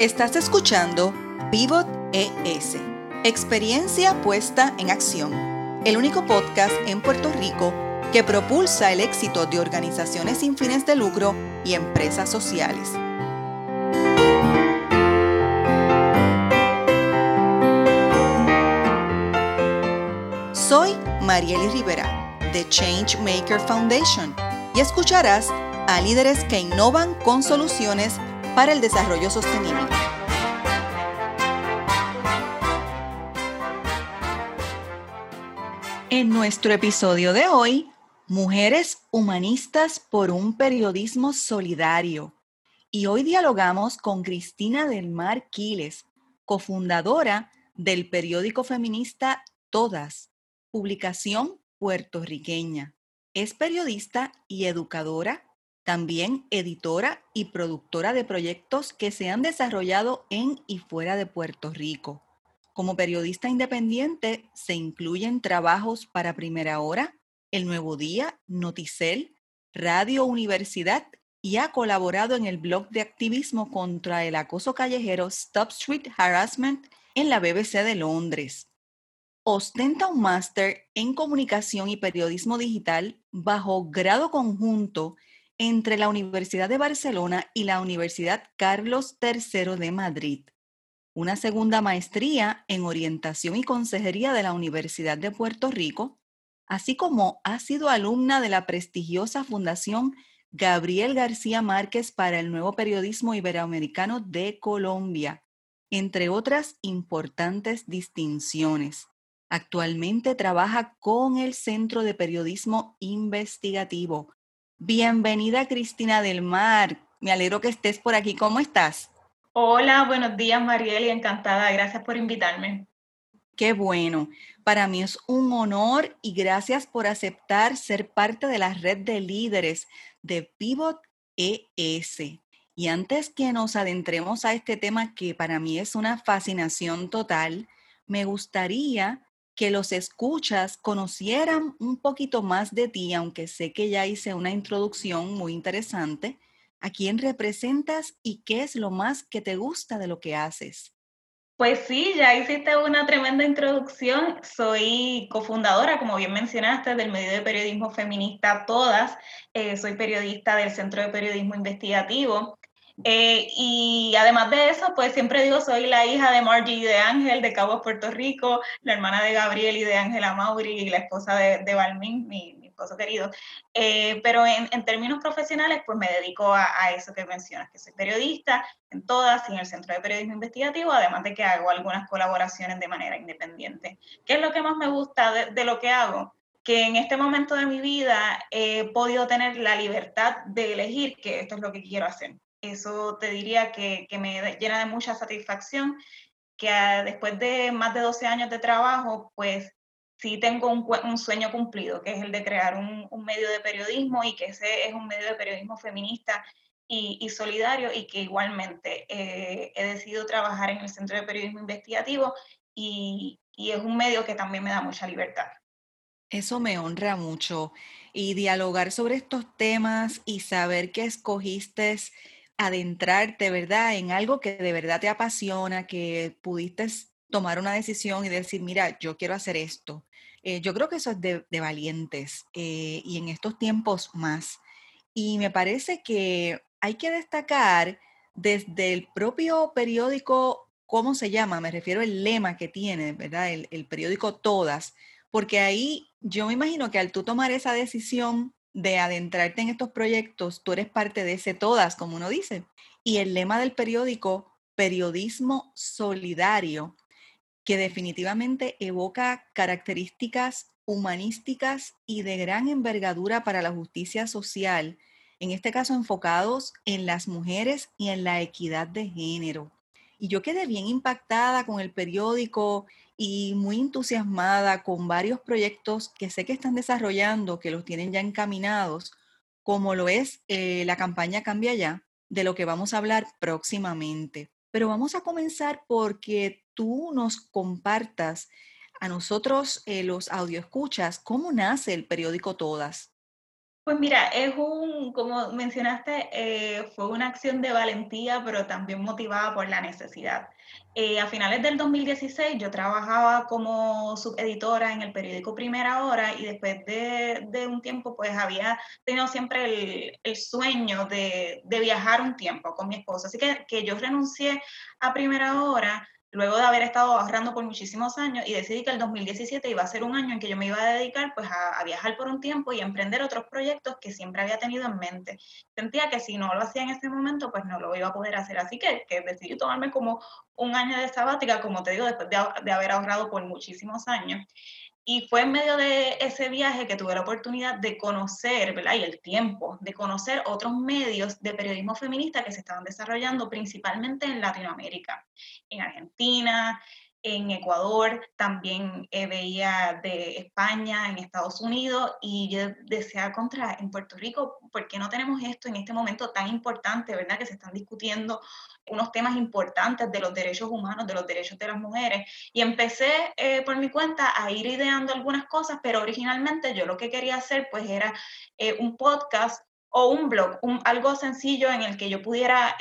Estás escuchando Pivot ES, experiencia puesta en acción, el único podcast en Puerto Rico que propulsa el éxito de organizaciones sin fines de lucro y empresas sociales. Soy Marieli Rivera, de Changemaker Foundation, y escucharás a líderes que innovan con soluciones para el desarrollo sostenible. En nuestro episodio de hoy, Mujeres Humanistas por un Periodismo Solidario. Y hoy dialogamos con Cristina del Mar Quiles, cofundadora del periódico feminista Todas, publicación puertorriqueña. Es periodista y educadora también editora y productora de proyectos que se han desarrollado en y fuera de Puerto Rico. Como periodista independiente se incluyen trabajos para Primera Hora, El Nuevo Día, Noticel, Radio Universidad y ha colaborado en el blog de activismo contra el acoso callejero Stop Street Harassment en la BBC de Londres. Ostenta un máster en comunicación y periodismo digital bajo grado conjunto entre la Universidad de Barcelona y la Universidad Carlos III de Madrid, una segunda maestría en orientación y consejería de la Universidad de Puerto Rico, así como ha sido alumna de la prestigiosa Fundación Gabriel García Márquez para el Nuevo Periodismo Iberoamericano de Colombia, entre otras importantes distinciones. Actualmente trabaja con el Centro de Periodismo Investigativo, Bienvenida Cristina del Mar. Me alegro que estés por aquí. ¿Cómo estás? Hola, buenos días Marieli, encantada. Gracias por invitarme. Qué bueno. Para mí es un honor y gracias por aceptar ser parte de la red de líderes de Pivot ES. Y antes que nos adentremos a este tema que para mí es una fascinación total, me gustaría que los escuchas conocieran un poquito más de ti, aunque sé que ya hice una introducción muy interesante, a quién representas y qué es lo más que te gusta de lo que haces. Pues sí, ya hiciste una tremenda introducción. Soy cofundadora, como bien mencionaste, del medio de periodismo feminista Todas. Eh, soy periodista del Centro de Periodismo Investigativo. Eh, y además de eso, pues siempre digo, soy la hija de Margie y de Ángel de Cabo Puerto Rico, la hermana de Gabriel y de Ángela Mauri y la esposa de, de Balmín, mi, esposo querido. Eh, pero en, en, términos profesionales, pues me dedico a, a, eso que mencionas, que soy periodista en todas y en el Centro de Periodismo Investigativo, además de que hago algunas colaboraciones de manera independiente. ¿Qué es lo que más me gusta de, de lo que hago? que en este momento de mi vida he podido tener la libertad de elegir que esto es lo que quiero hacer. Eso te diría que, me llena de mucha satisfacción, que ah, después de más de 12 años de trabajo, pues sí tengo un, sueño cumplido, que es el de crear un, medio de periodismo y que ese es un medio de periodismo feminista y, y solidario y que igualmente eh, he decidido trabajar en el Centro de Periodismo Investigativo y, y es un medio que también me da mucha libertad. Eso me honra mucho y dialogar sobre estos temas y saber que escogiste adentrarte, ¿verdad? En algo que de verdad te apasiona, que pudiste tomar una decisión y decir, mira, yo quiero hacer esto. Eh, yo creo que eso es de, valientes eh, y en estos tiempos más. Y me parece que hay que destacar desde el propio periódico, ¿cómo se llama? Me refiero al lema que tiene, ¿verdad? El, el periódico Todas, porque ahí yo me imagino que al tú tomar esa decisión de adentrarte en estos proyectos, tú eres parte de ese todas, como uno dice. Y el lema del periódico, periodismo solidario, que definitivamente evoca características humanísticas y de gran envergadura para la justicia social, en este caso enfocados en las mujeres y en la equidad de género. Y yo quedé bien impactada con el periódico y muy entusiasmada con varios proyectos que sé que están desarrollando, que los tienen ya encaminados, como lo es eh, la campaña Cambia Ya, de lo que vamos a hablar próximamente. Pero vamos a comenzar porque tú nos compartas a nosotros, eh, los audioescuchas, cómo nace el periódico Todas. Pues mira, es un, como mencionaste, eh, fue una acción de valentía, pero también motivada por la necesidad. Eh, a finales del 2016 yo trabajaba como subeditora en el periódico Primera Hora y después de, un tiempo pues había tenido siempre el, el sueño de, de, viajar un tiempo con mi esposo. Así que, que yo renuncié a Primera Hora luego de haber estado ahorrando por muchísimos años y decidí que el 2017 iba a ser un año en que yo me iba a dedicar pues a, viajar por un tiempo y a emprender otros proyectos que siempre había tenido en mente. Sentía que si no lo hacía en ese momento pues no lo iba a poder hacer, así que, que decidí tomarme como un año de sabática, como te digo, después de, de haber ahorrado por muchísimos años. Y fue en medio de ese viaje que tuve la oportunidad de conocer, ¿verdad? Y el tiempo de conocer otros medios de periodismo feminista que se estaban desarrollando principalmente en Latinoamérica, en Argentina, en Ecuador, también eh, veía de España, en Estados Unidos, y yo decía contra en Puerto Rico, ¿por qué no tenemos esto en este momento tan importante, verdad? Que se están discutiendo unos temas importantes de los derechos humanos, de los derechos de las mujeres. Y empecé eh, por mi cuenta a ir ideando algunas cosas, pero originalmente yo lo que quería hacer pues era eh, un podcast o un blog, un, algo sencillo en el que yo pudiera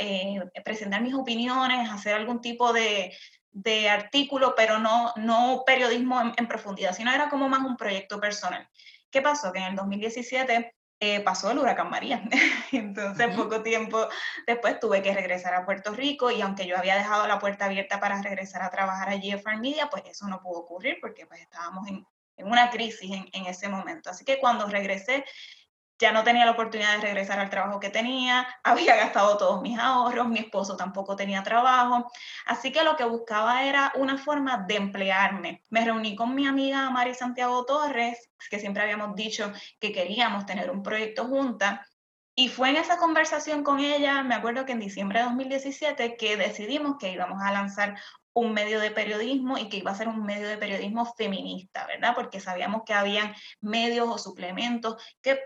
presentar mis opiniones, hacer algún tipo de, de artículo, pero no, no periodismo en, profundidad, sino era como más un proyecto personal. ¿Qué pasó? Que en el 2017 eh, pasó el huracán María. Entonces, poco tiempo después tuve que regresar a Puerto Rico y aunque yo había dejado la puerta abierta para regresar a trabajar allí en Farm Media, pues eso no pudo ocurrir porque pues estábamos en, en una crisis en, en, ese momento. Así que cuando regresé, ya no tenía la oportunidad de regresar al trabajo que tenía, había gastado todos mis ahorros, mi esposo tampoco tenía trabajo, así que lo que buscaba era una forma de emplearme. Me reuní con mi amiga Mari Santiago Torres, que siempre habíamos dicho que queríamos tener un proyecto juntas, y fue en esa conversación con ella, me acuerdo que en diciembre de 2017, que decidimos que íbamos a lanzar un medio de periodismo y que iba a ser un medio de periodismo feminista, ¿verdad? Porque sabíamos que habían medios o suplementos que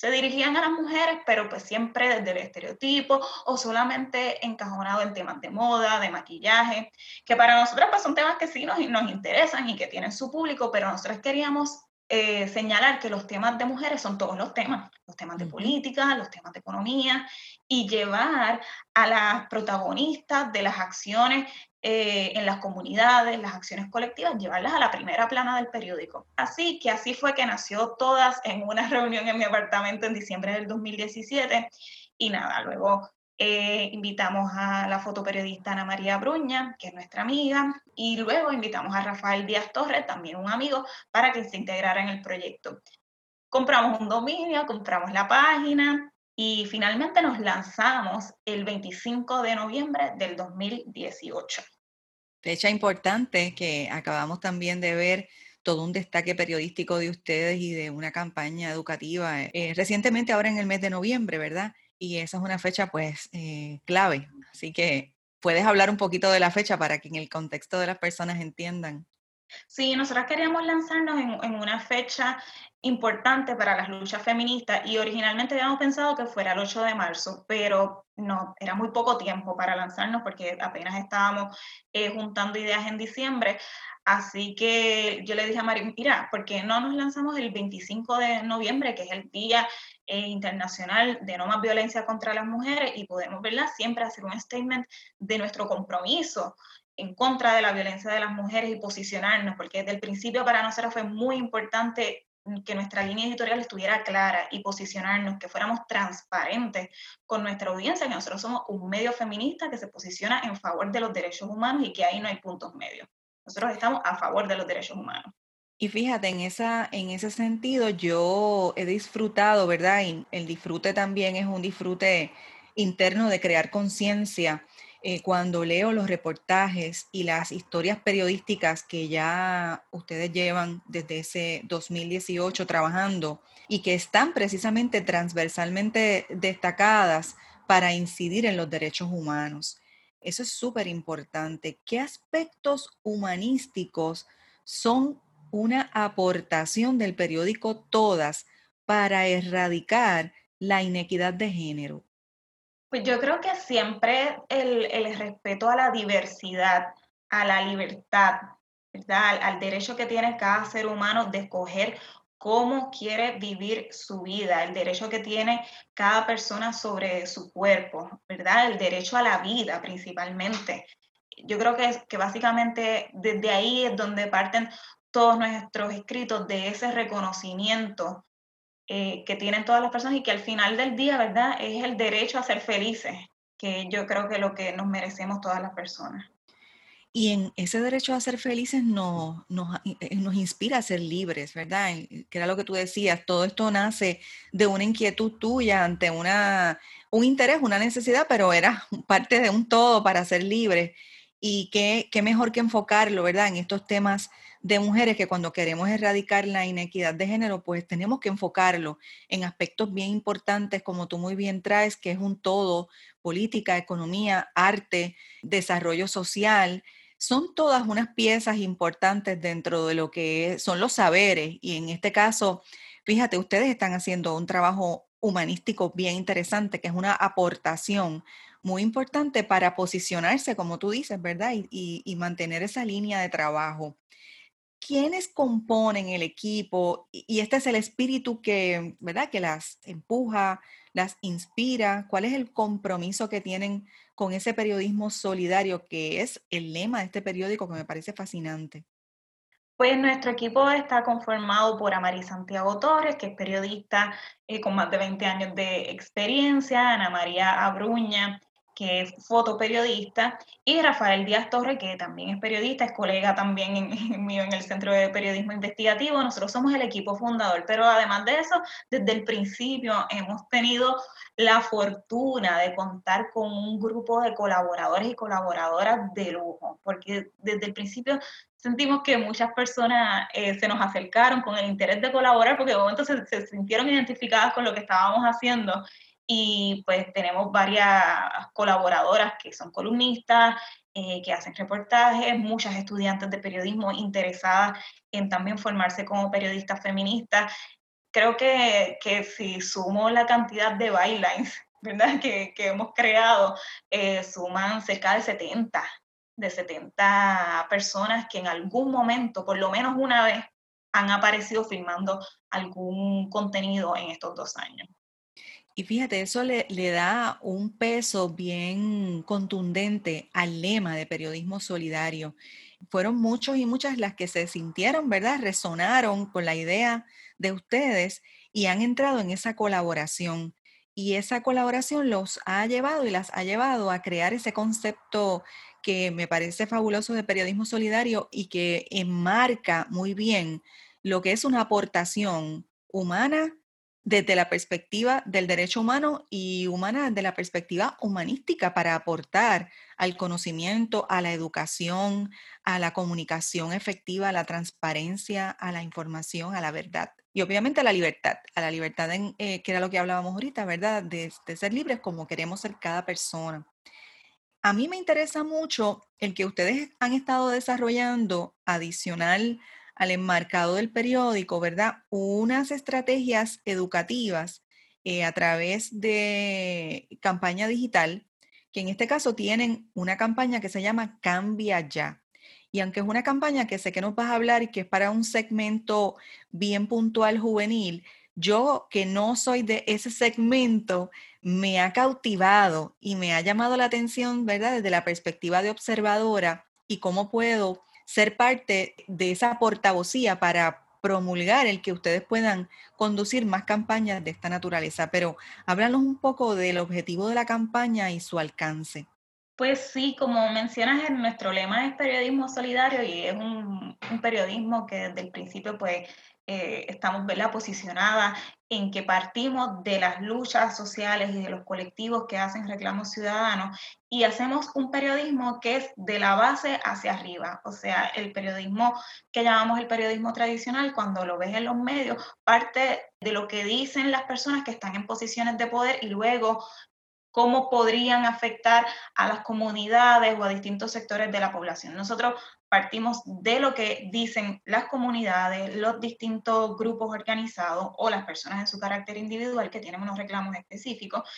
se dirigían a las mujeres, pero pues siempre desde el estereotipo o solamente encajonado en temas de moda, de maquillaje, que para nosotros pues son temas que sí nos, nos interesan y que tienen su público, pero nosotros queríamos eh, señalar que los temas de mujeres son todos los temas, los temas de política, los temas de economía, y llevar a las protagonistas de las acciones eh, en las comunidades, las acciones colectivas, llevarlas a la primera plana del periódico. Así que así fue que nació todas en una reunión en mi apartamento en diciembre del 2017 y nada, luego eh, invitamos a la fotoperiodista Ana María Bruña, que es nuestra amiga, y luego invitamos a Rafael Díaz Torres, también un amigo, para que se integrara en el proyecto. Compramos un dominio, compramos la página, y finalmente nos lanzamos el 25 de noviembre del 2018. Fecha importante que acabamos también de ver todo un destaque periodístico de ustedes y de una campaña educativa eh, recientemente ahora en el mes de noviembre, ¿verdad? Y esa es una fecha pues eh, clave. Así que puedes hablar un poquito de la fecha para que en el contexto de las personas entiendan. Sí, nosotros queríamos lanzarnos en, una fecha importante para las luchas feministas y originalmente habíamos pensado que fuera el 8 de marzo, pero no, era muy poco tiempo para lanzarnos porque apenas estábamos eh, juntando ideas en diciembre. Así que yo le dije a Mari, mira, ¿por qué no nos lanzamos el 25 de noviembre, que es el Día eh, Internacional de No Más Violencia contra las Mujeres, y podemos, ¿verdad? Siempre hacer un statement de nuestro compromiso en contra de la violencia de las mujeres y posicionarnos, porque desde el principio para nosotros fue muy importante que nuestra línea editorial estuviera clara y posicionarnos, que fuéramos transparentes con nuestra audiencia, que nosotros somos un medio feminista que se posiciona en favor de los derechos humanos y que ahí no hay puntos medios. Nosotros estamos a favor de los derechos humanos. Y fíjate, en, esa, en ese sentido yo he disfrutado, ¿verdad? Y el disfrute también es un disfrute interno de crear conciencia eh, cuando leo los reportajes y las historias periodísticas que ya ustedes llevan desde ese 2018 trabajando y que están precisamente transversalmente destacadas para incidir en los derechos humanos. Eso es súper importante. ¿Qué aspectos humanísticos son una aportación del periódico Todas para erradicar la inequidad de género? Pues yo creo que siempre el, respeto a la diversidad, a la libertad, ¿verdad? Al, derecho que tiene cada ser humano de escoger cómo quiere vivir su vida, el derecho que tiene cada persona sobre su cuerpo, ¿verdad? El derecho a la vida principalmente. Yo creo que, que básicamente desde ahí es donde parten todos nuestros escritos de ese reconocimiento eh, que tienen todas las personas y que al final del día, ¿verdad? Es el derecho a ser felices, que yo creo que es lo que nos merecemos todas las personas. Y en ese derecho a ser felices nos, nos, eh, nos, inspira a ser libres, ¿verdad? Que era lo que tú decías, todo esto nace de una inquietud tuya ante una, un interés, una necesidad, pero era parte de un todo para ser libre. Y qué, qué mejor que enfocarlo, ¿verdad? En estos temas de mujeres que cuando queremos erradicar la inequidad de género, pues tenemos que enfocarlo en aspectos bien importantes, como tú muy bien traes, que es un todo, política, economía, arte, desarrollo social, son todas unas piezas importantes dentro de lo que son los saberes y en este caso, fíjate, ustedes están haciendo un trabajo humanístico bien interesante, que es una aportación muy importante para posicionarse, como tú dices, ¿verdad? Y, mantener esa línea de trabajo. ¿Quiénes componen el equipo? Y este es el espíritu que, ¿verdad? Que las empuja, las inspira. ¿Cuál es el compromiso que tienen con ese periodismo solidario que es el lema de este periódico que me parece fascinante? Pues nuestro equipo está conformado por Amari Santiago Torres, que es periodista eh, con más de 20 años de experiencia, Ana María Abruña, que es fotoperiodista, y Rafael Díaz Torre, que también es periodista, es colega también en, mío en el Centro de Periodismo Investigativo. Nosotros somos el equipo fundador, pero además de eso, desde el principio hemos tenido la fortuna de contar con un grupo de colaboradores y colaboradoras de lujo, porque desde el principio sentimos que muchas personas eh, se nos acercaron con el interés de colaborar, porque de momento se, se sintieron identificadas con lo que estábamos haciendo y pues tenemos varias colaboradoras que son columnistas, eh, que hacen reportajes, muchas estudiantes de periodismo interesadas en también formarse como periodistas feministas. Creo que, que si sumo la cantidad de bylines ¿verdad? Que, que hemos creado, eh, suman cerca de 70, de 70 personas que en algún momento, por lo menos una vez, han aparecido filmando algún contenido en estos dos años. Y fíjate, eso le, da un peso bien contundente al lema de periodismo solidario. Fueron muchos y muchas las que se sintieron, ¿verdad? Resonaron con la idea de ustedes y han entrado en esa colaboración. Y esa colaboración los ha llevado y las ha llevado a crear ese concepto que me parece fabuloso de periodismo solidario y que enmarca muy bien lo que es una aportación humana desde la perspectiva del derecho humano y humana desde la perspectiva humanística para aportar al conocimiento, a la educación, a la comunicación efectiva, a la transparencia, a la información, a la verdad y obviamente a la libertad, a la libertad en, eh, que era lo que hablábamos ahorita, ¿verdad? De, de ser libres como queremos ser cada persona. A mí me interesa mucho el que ustedes han estado desarrollando adicional al enmarcado del periódico, ¿verdad? Unas estrategias educativas eh, a través de campaña digital, que en este caso tienen una campaña que se llama Cambia Ya. Y aunque es una campaña que sé que nos vas a hablar y que es para un segmento bien puntual juvenil, yo que no soy de ese segmento, me ha cautivado y me ha llamado la atención, ¿verdad? Desde la perspectiva de observadora y cómo puedo ser parte de esa portavocía para promulgar el que ustedes puedan conducir más campañas de esta naturaleza. Pero háblanos un poco del objetivo de la campaña y su alcance. Pues sí, como mencionas, en nuestro lema es periodismo solidario y es un, un periodismo que desde el principio pues eh, estamos ¿verdad? posicionadas en que partimos de las luchas sociales y de los colectivos que hacen reclamos ciudadanos y hacemos un periodismo que es de la base hacia arriba, o sea, el periodismo que llamamos el periodismo tradicional, cuando lo ves en los medios, parte de lo que dicen las personas que están en posiciones de poder y luego cómo podrían afectar a las comunidades o a distintos sectores de la población. Nosotros partimos de lo que dicen las comunidades, los distintos grupos organizados o las personas en su carácter individual que tienen unos reclamos específicos.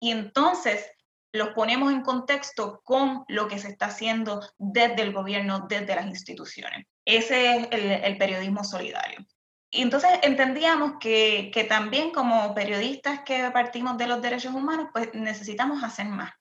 Y entonces los ponemos en contexto con lo que se está haciendo desde el gobierno, desde las instituciones. Ese es el, periodismo solidario. Y entonces entendíamos que, que, también como periodistas que partimos de los derechos humanos, pues necesitamos hacer más.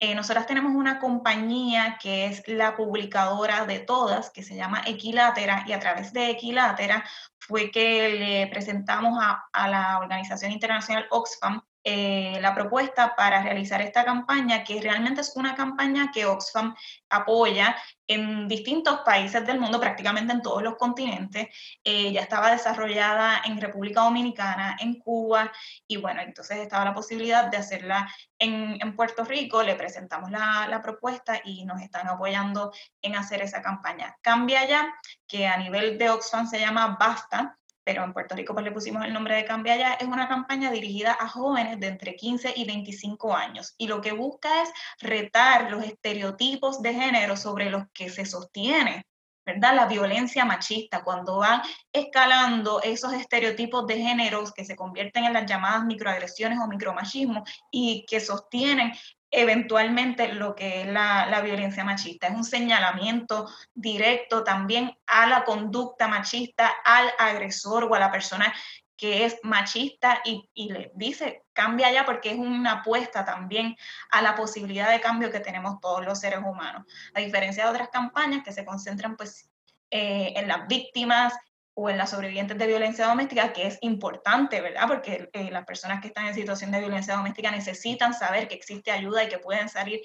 Eh, nosotras tenemos una compañía que es la publicadora de todas, que se llama Equilátera, y a través de Equilátera fue que le presentamos a, a la organización internacional Oxfam eh, la propuesta para realizar esta campaña, que realmente es una campaña que Oxfam apoya en distintos países del mundo, prácticamente en todos los continentes. Eh, ya estaba desarrollada en República Dominicana, en Cuba, y bueno, entonces estaba la posibilidad de hacerla en, Puerto Rico. Le presentamos la, la, propuesta y nos están apoyando en hacer esa campaña. Cambia ya, que a nivel de Oxfam se llama Basta, pero en Puerto Rico pues le pusimos el nombre de Cambia Ya, es una campaña dirigida a jóvenes de entre 15 y 25 años y lo que busca es retar los estereotipos de género sobre los que se sostiene, ¿verdad? La violencia machista, cuando van escalando esos estereotipos de géneros que se convierten en las llamadas microagresiones o micromachismo y que sostienen eventualmente lo que es la, violencia machista. Es un señalamiento directo también a la conducta machista, al agresor o a la persona que es machista y, y, le dice, cambia ya porque es una apuesta también a la posibilidad de cambio que tenemos todos los seres humanos. A diferencia de otras campañas que se concentran pues eh, en las víctimas o en las sobrevivientes de violencia doméstica, que es importante, ¿verdad? Porque eh, las personas que están en situación de violencia doméstica necesitan saber que existe ayuda y que pueden salir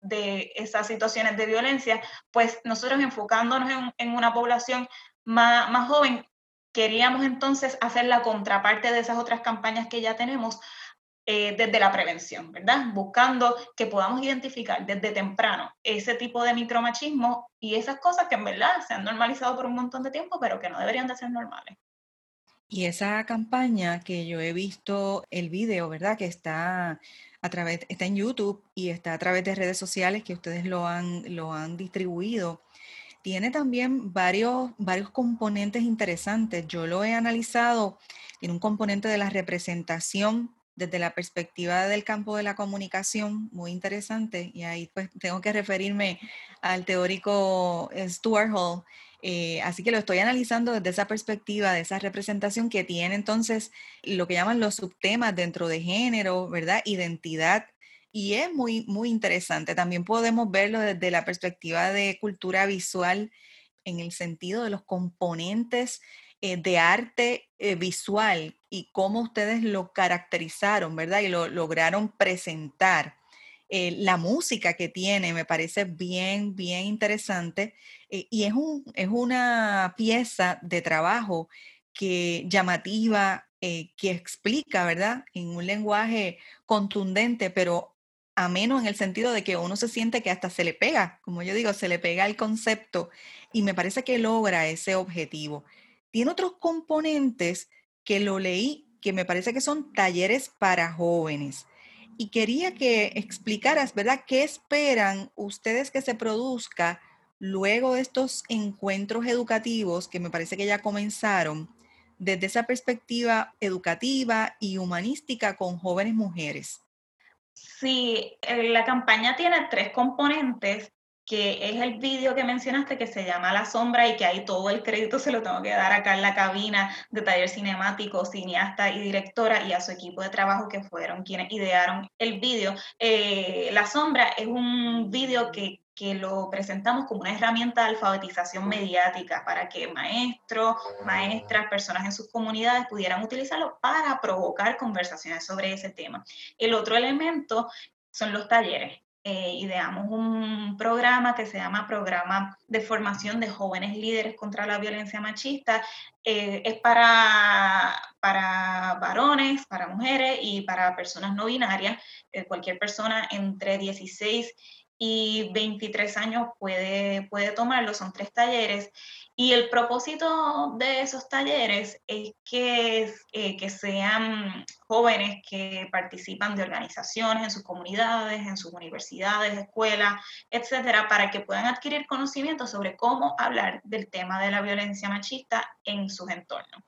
de esas situaciones de violencia, pues nosotros enfocándonos en, en una población más, más joven, queríamos entonces hacer la contraparte de esas otras campañas que ya tenemos, eh, desde la prevención, ¿verdad? Buscando que podamos identificar desde temprano ese tipo de micromachismo y esas cosas que en verdad se han normalizado por un montón de tiempo, pero que no deberían de ser normales. Y esa campaña que yo he visto el video, ¿verdad? Que está a través, está en YouTube y está a través de redes sociales que ustedes lo han, lo han distribuido. Tiene también varios, varios componentes interesantes. Yo lo he analizado. Tiene un componente de la representación desde la perspectiva del campo de la comunicación, muy interesante, y ahí pues tengo que referirme al teórico eh, Stuart Hall, eh, así que lo estoy analizando desde esa perspectiva, de esa representación que tiene entonces lo que llaman los subtemas dentro de género, ¿verdad? Identidad. Y es muy, muy interesante. También podemos verlo desde la perspectiva de cultura visual en el sentido de los componentes eh, de arte eh, visual y cómo ustedes lo caracterizaron, ¿verdad? Y lo lograron presentar. Eh, la música que tiene me parece bien, bien interesante y es, un, es una pieza de trabajo que llamativa, que explica, ¿verdad? En un lenguaje contundente, pero ameno en el sentido de que uno se siente que hasta se le pega, como yo digo, se le pega el concepto y me parece que logra ese objetivo. Tiene otros componentes que lo leí que me parece que son talleres para jóvenes. Y quería que explicaras, ¿verdad? ¿Qué esperan ustedes que se produzca luego de estos encuentros educativos que me parece que ya comenzaron desde esa perspectiva educativa y humanística con jóvenes mujeres? Sí, eh, la campaña tiene tres componentes que es el vídeo que mencionaste que se llama La Sombra y que ahí todo el crédito se lo tengo que dar acá en la cabina de taller cinemático, cineasta y directora y a su equipo de trabajo que fueron quienes idearon el vídeo. Eh, la Sombra es un vídeo que, que lo presentamos como una herramienta de alfabetización mediática para que maestros, maestras, personas en sus comunidades pudieran utilizarlo para provocar conversaciones sobre ese tema. El otro elemento son los talleres eh, ideamos un programa que se llama Programa de Formación de Jóvenes Líderes contra la Violencia Machista. Eh, es para, para varones, para mujeres y para personas no binarias. Eh, cualquier persona entre 16 y 23 años puede, puede tomarlo, son tres talleres. Y el propósito de esos talleres es que, eh, que sean jóvenes que participan de organizaciones en sus comunidades, en sus universidades, escuelas, etcétera, para que puedan adquirir conocimiento sobre cómo hablar del tema de la violencia machista en sus entornos.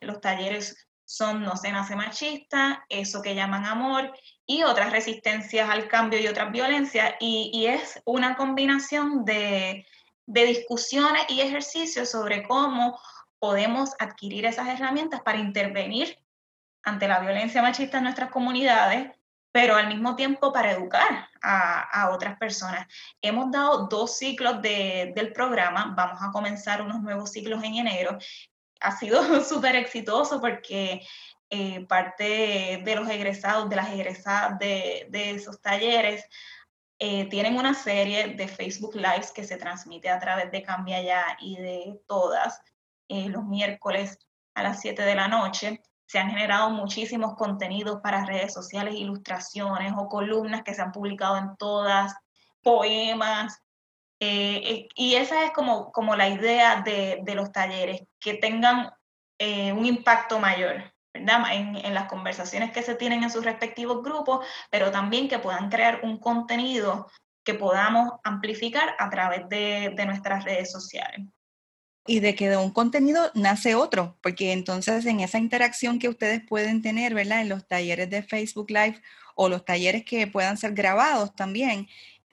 Los talleres son No se nace machista, eso que llaman amor y otras resistencias al cambio y otras violencias. Y, es una combinación de, de, discusiones y ejercicios sobre cómo podemos adquirir esas herramientas para intervenir ante la violencia machista en nuestras comunidades, pero al mismo tiempo para educar a, otras personas. Hemos dado dos ciclos del programa, vamos a comenzar unos nuevos ciclos en enero. Ha sido súper exitoso porque eh, parte de los egresados, de las egresadas de, esos talleres, eh, tienen una serie de Facebook Lives que se transmite a través de Cambia Ya y de todas eh, los miércoles a las 7 de la noche se han generado muchísimos contenidos para redes sociales, ilustraciones o columnas que se han publicado en todas, poemas. Eh, y esa es como, como la idea de, los talleres, que tengan eh, un impacto mayor. ¿verdad? En, las conversaciones que se tienen en sus respectivos grupos, pero también que puedan crear un contenido que podamos amplificar a través de nuestras redes sociales y de que de un contenido nace otro, porque entonces en esa interacción que ustedes pueden tener, ¿verdad? En los talleres de Facebook Live o los talleres que puedan ser grabados también,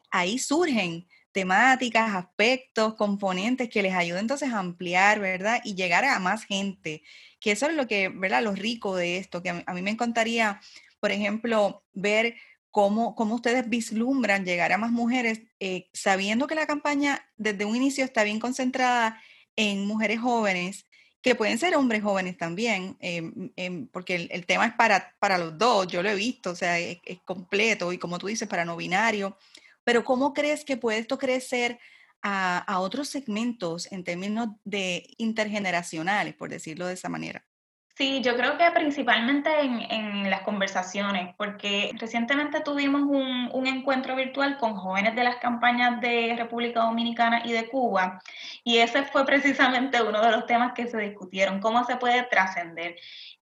ahí surgen temáticas, aspectos, componentes que les ayuden entonces a ampliar, ¿verdad? Y llegar a más gente, que eso es lo que, ¿verdad? Lo rico de esto, que a mí me encantaría, por ejemplo, ver cómo, cómo ustedes vislumbran llegar a más mujeres, eh, sabiendo que la campaña desde un inicio está bien concentrada en mujeres jóvenes, que pueden ser hombres jóvenes también, em, em, porque el, tema es para, para los dos, yo lo he visto, o sea, es, completo y como tú dices, para no binario, pero ¿cómo crees que puede esto crecer a, a otros segmentos en términos de intergeneracionales, por decirlo de esa manera? Sí, yo creo que principalmente en, las conversaciones, porque recientemente tuvimos un, un, encuentro virtual con jóvenes de las campañas de República Dominicana y de Cuba, y ese fue precisamente uno de los temas que se discutieron, cómo se puede trascender.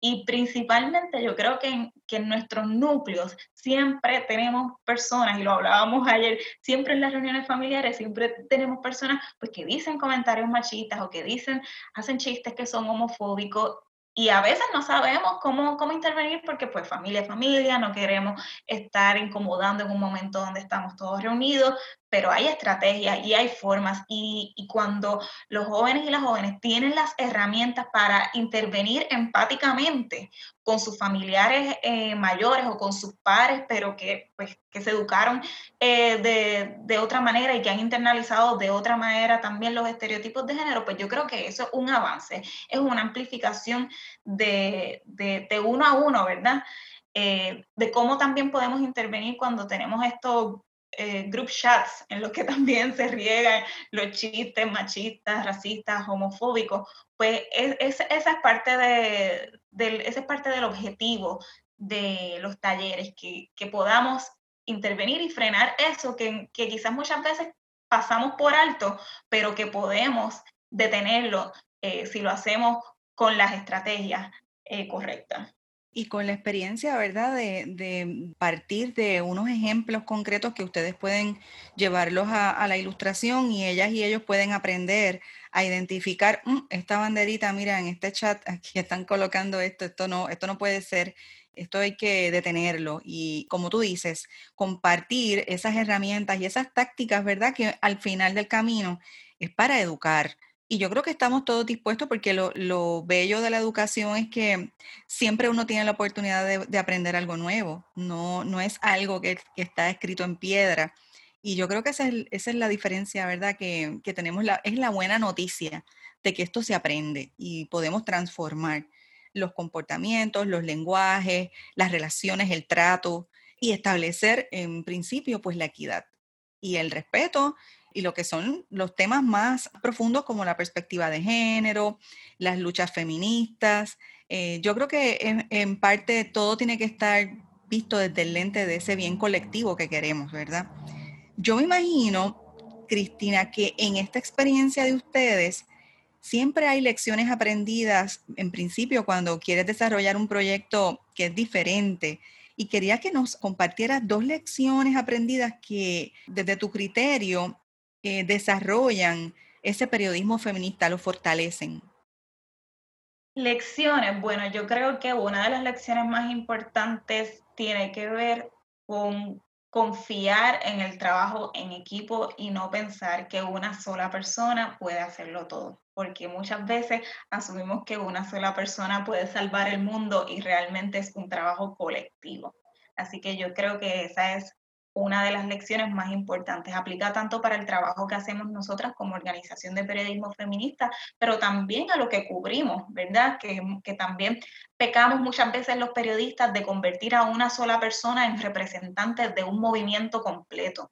Y principalmente yo creo que en, que en nuestros núcleos siempre tenemos personas, y lo hablábamos ayer, siempre en las reuniones familiares, siempre tenemos personas pues, que dicen comentarios machistas o que dicen, hacen chistes que son homofóbicos y a veces no sabemos cómo, cómo intervenir porque pues familia es familia, no queremos estar incomodando en un momento donde estamos todos reunidos, pero hay estrategias y hay formas y, cuando los jóvenes y las jóvenes tienen las herramientas para intervenir empáticamente con sus familiares eh, mayores o con sus padres, pero que, pues, que se educaron eh, de, de, otra manera y que han internalizado de otra manera también los estereotipos de género, pues yo creo que eso es un avance, es una amplificación de, de, de uno a uno, ¿verdad? Eh, de cómo también podemos intervenir cuando tenemos estos eh, group chats en los que también se riegan los chistes machistas, racistas, homofóbicos, pues es, esa, es parte de, del, es parte del objetivo de los talleres, que, que podamos intervenir y frenar eso que, que, quizás muchas veces pasamos por alto, pero que podemos detenerlo eh, si lo hacemos con las estrategias eh, correctas. Y con la experiencia, ¿verdad? De, partir de unos ejemplos concretos que ustedes pueden llevarlos a, la ilustración y ellas y ellos pueden aprender a identificar mm, esta banderita, mira, en este chat aquí están colocando esto, esto no, esto no puede ser, esto hay que detenerlo. Y como tú dices, compartir esas herramientas y esas tácticas, ¿verdad? Que al final del camino es para educar y yo creo que estamos todos dispuestos porque lo, bello de la educación es que siempre uno tiene la oportunidad de, aprender algo nuevo, no, no es algo que, está escrito en piedra. Y yo creo que esa es, la diferencia, ¿verdad? Que, tenemos, la, es la buena noticia de que esto se aprende y podemos transformar los comportamientos, los lenguajes, las relaciones, el trato y establecer en principio pues la equidad y el respeto y lo que son los temas más profundos como la perspectiva de género, las luchas feministas. Eh, yo creo que en, parte todo tiene que estar visto desde el lente de ese bien colectivo que queremos, ¿verdad? Yo me imagino, Cristina, que en esta experiencia de ustedes siempre hay lecciones aprendidas, en principio, cuando quieres desarrollar un proyecto que es diferente. Y quería que nos compartieras dos lecciones aprendidas que desde tu criterio eh, desarrollan ese periodismo feminista, lo fortalecen? Lecciones, bueno, yo creo que una de las lecciones más importantes tiene que ver con confiar en el trabajo en equipo y no pensar que una sola persona puede hacerlo todo, porque muchas veces asumimos que una sola persona puede salvar el mundo y realmente es un trabajo colectivo. Así que yo creo que esa es una de las lecciones más importantes. Aplica tanto para el trabajo que hacemos nosotras como organización de periodismo feminista, pero también a lo que cubrimos, ¿verdad? Que, que también pecamos muchas veces los periodistas de convertir a una sola persona en representante de un movimiento completo.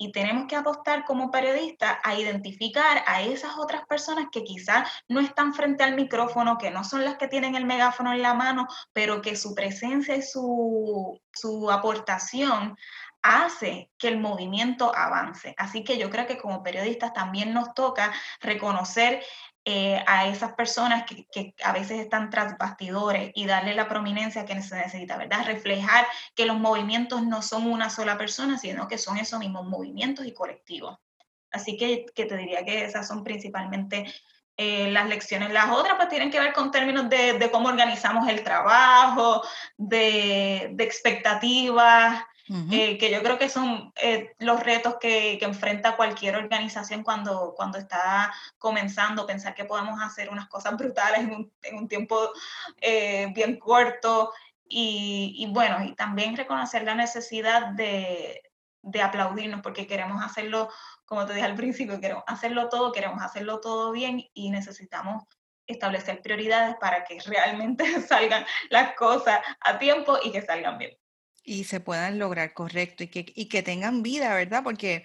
Y tenemos que apostar como periodistas a identificar a esas otras personas que quizás no están frente al micrófono, que no son las que tienen el megáfono en la mano, pero que su presencia y su, su aportación hace que el movimiento avance. Así que yo creo que como periodistas también nos toca reconocer eh, a esas personas que, a veces están tras bastidores y darle la prominencia que se necesita, ¿verdad? Reflejar que los movimientos no son una sola persona, sino que son esos mismos movimientos y colectivos. Así que, que te diría que esas son principalmente eh, las lecciones. Las otras pues tienen que ver con términos de, cómo organizamos el trabajo, de expectativas, eh, que yo creo que son eh, los retos que, que, enfrenta cualquier organización cuando, cuando está comenzando, pensar que podemos hacer unas cosas brutales en un, en un tiempo eh, bien corto. Y, y, bueno, y también reconocer la necesidad de, de aplaudirnos porque queremos hacerlo, como te dije al principio, queremos hacerlo todo, queremos hacerlo todo bien y necesitamos establecer prioridades para que realmente salgan las cosas a tiempo y que salgan bien y se puedan lograr correcto y que, y que tengan vida, ¿verdad? Porque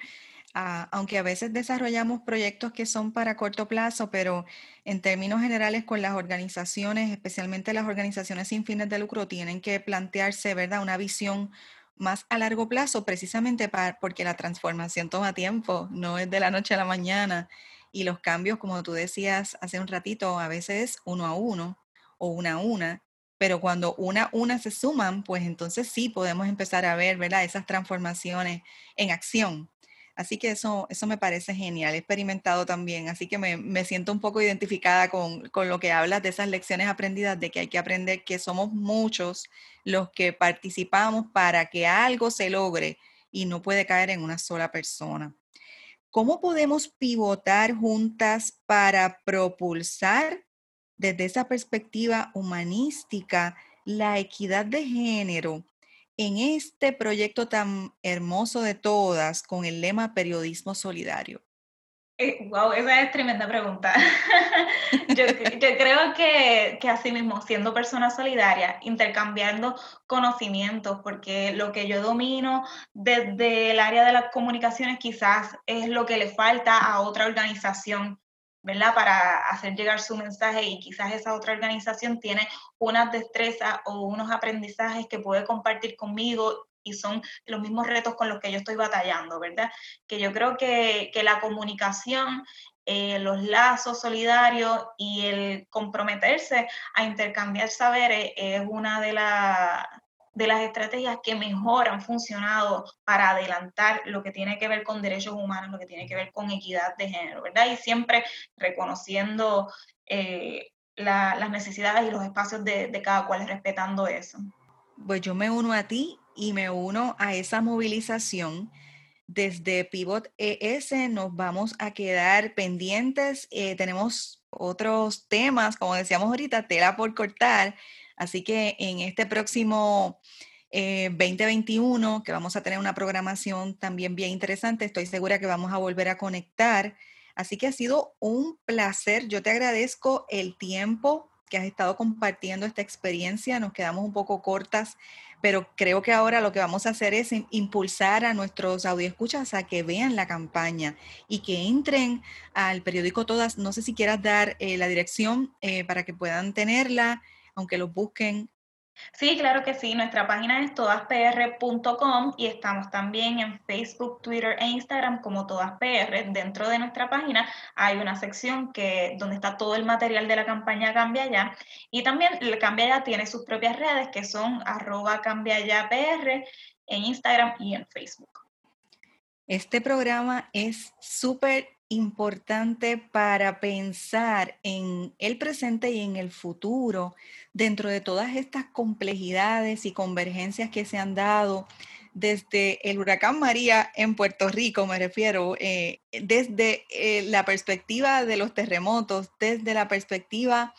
ah, aunque a veces desarrollamos proyectos que son para corto plazo, pero en términos generales con las organizaciones, especialmente las organizaciones sin fines de lucro, tienen que plantearse, ¿verdad? Una visión más a largo plazo, precisamente para, porque la transformación toma tiempo, no es de la noche a la mañana. Y los cambios, como tú decías hace un ratito, a veces uno a uno o una a una pero cuando una una se suman, pues entonces sí podemos empezar a ver, ¿verdad? Esas transformaciones en acción. Así que eso, eso me parece genial, he experimentado también, así que me, me siento un poco identificada con, con, lo que hablas de esas lecciones aprendidas, de que hay que aprender que somos muchos los que participamos para que algo se logre y no puede caer en una sola persona. ¿Cómo podemos pivotar juntas para propulsar desde esa perspectiva humanística la equidad de género en este proyecto tan hermoso de todas con el lema periodismo solidario? Eh, wow, esa es tremenda pregunta. yo, yo, creo que, que así mismo, siendo persona solidaria, intercambiando conocimientos, porque lo que yo domino desde el área de las comunicaciones quizás es lo que le falta a otra organización ¿verdad? Para hacer llegar su mensaje y quizás esa otra organización tiene unas destrezas o unos aprendizajes que puede compartir conmigo y son los mismos retos con los que yo estoy batallando, ¿verdad? Que yo creo que, que la comunicación, eh, los lazos solidarios y el comprometerse a intercambiar saberes es una de las de las estrategias que mejor han funcionado para adelantar lo que tiene que ver con derechos humanos, lo que tiene que ver con equidad de género, ¿verdad? Y siempre reconociendo eh, la, las necesidades y los espacios de, de cada cual, respetando eso. Pues yo me uno a ti y me uno a esa movilización. Desde Pivot ES nos vamos a quedar pendientes. Eh, tenemos otros temas, como decíamos ahorita, tela por cortar, Así que en este próximo 2021, eh, que vamos a tener una programación también bien interesante, estoy segura que vamos a volver a conectar. Así que ha sido un placer. Yo te agradezco el tiempo que has estado compartiendo esta experiencia. Nos quedamos un poco cortas, pero creo que ahora lo que vamos a hacer es impulsar a nuestros audioescuchas a que vean la campaña y que entren al periódico Todas. No sé si quieras dar eh, la dirección eh, para que puedan tenerla aunque los busquen? Sí, claro que sí. Nuestra página es todaspr.com y estamos también en Facebook, Twitter e Instagram como todaspr. Dentro de nuestra página hay una sección que, donde está todo el material de la campaña Cambia Ya. Y también Cambia Ya tiene sus propias redes que son arroba Cambia Ya PR en Instagram y en Facebook. Este programa es súper importante para pensar en el presente y en el futuro dentro de todas estas complejidades y convergencias que se han dado desde el huracán María en Puerto Rico, me refiero, eh, desde eh, la perspectiva de los terremotos, desde la perspectiva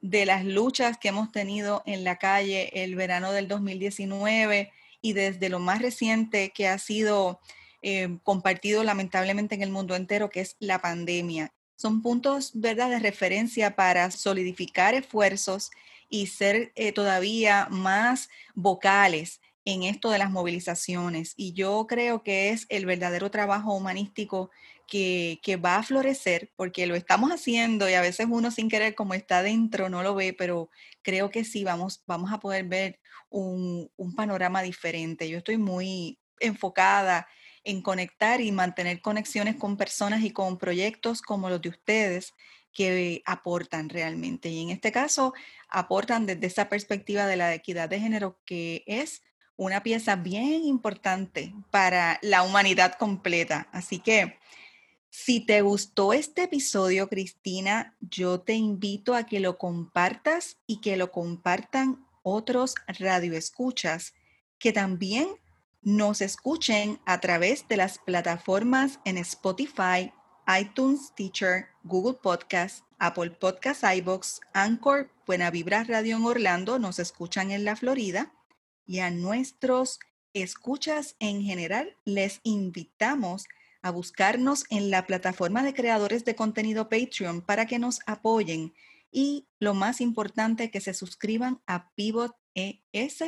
de las luchas que hemos tenido en la calle el verano del 2019 y desde lo más reciente que ha sido eh, compartido lamentablemente en el mundo entero, que es la pandemia. Son puntos ¿verdad? de referencia para solidificar esfuerzos y ser todavía más vocales en esto de las movilizaciones. Y yo creo que es el verdadero trabajo humanístico que, va a florecer, porque lo estamos haciendo y a veces uno sin querer como está dentro no lo ve, pero creo que sí vamos, vamos a poder ver un, un panorama diferente. Yo estoy muy enfocada en conectar y mantener conexiones con personas y con proyectos como los de ustedes que aportan realmente. Y en este caso, aportan desde esa perspectiva de la equidad de género, que es una pieza bien importante para la humanidad completa. Así que si te gustó este episodio, Cristina, yo te invito a que lo compartas y que lo compartan otros radioescuchas que también nos escuchen a través de las plataformas en Spotify, iTunes, Teacher, Google Podcast, Apple Podcast, iBox, Anchor, Buena Vibra Radio en Orlando, nos escuchan en la Florida. Y a nuestros escuchas en general, les invitamos a buscarnos en la plataforma de creadores de contenido Patreon para que nos apoyen. Y lo más importante, que se suscriban a Pivot ES,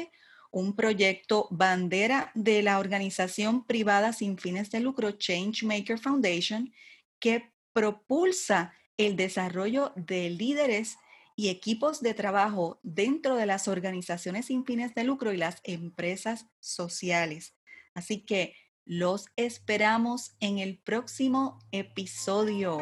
un proyecto bandera de la organización privada sin fines de lucro Changemaker Foundation que propulsa el desarrollo de líderes y equipos de trabajo dentro de las organizaciones sin fines de lucro y las empresas sociales. Así que los esperamos en el próximo episodio.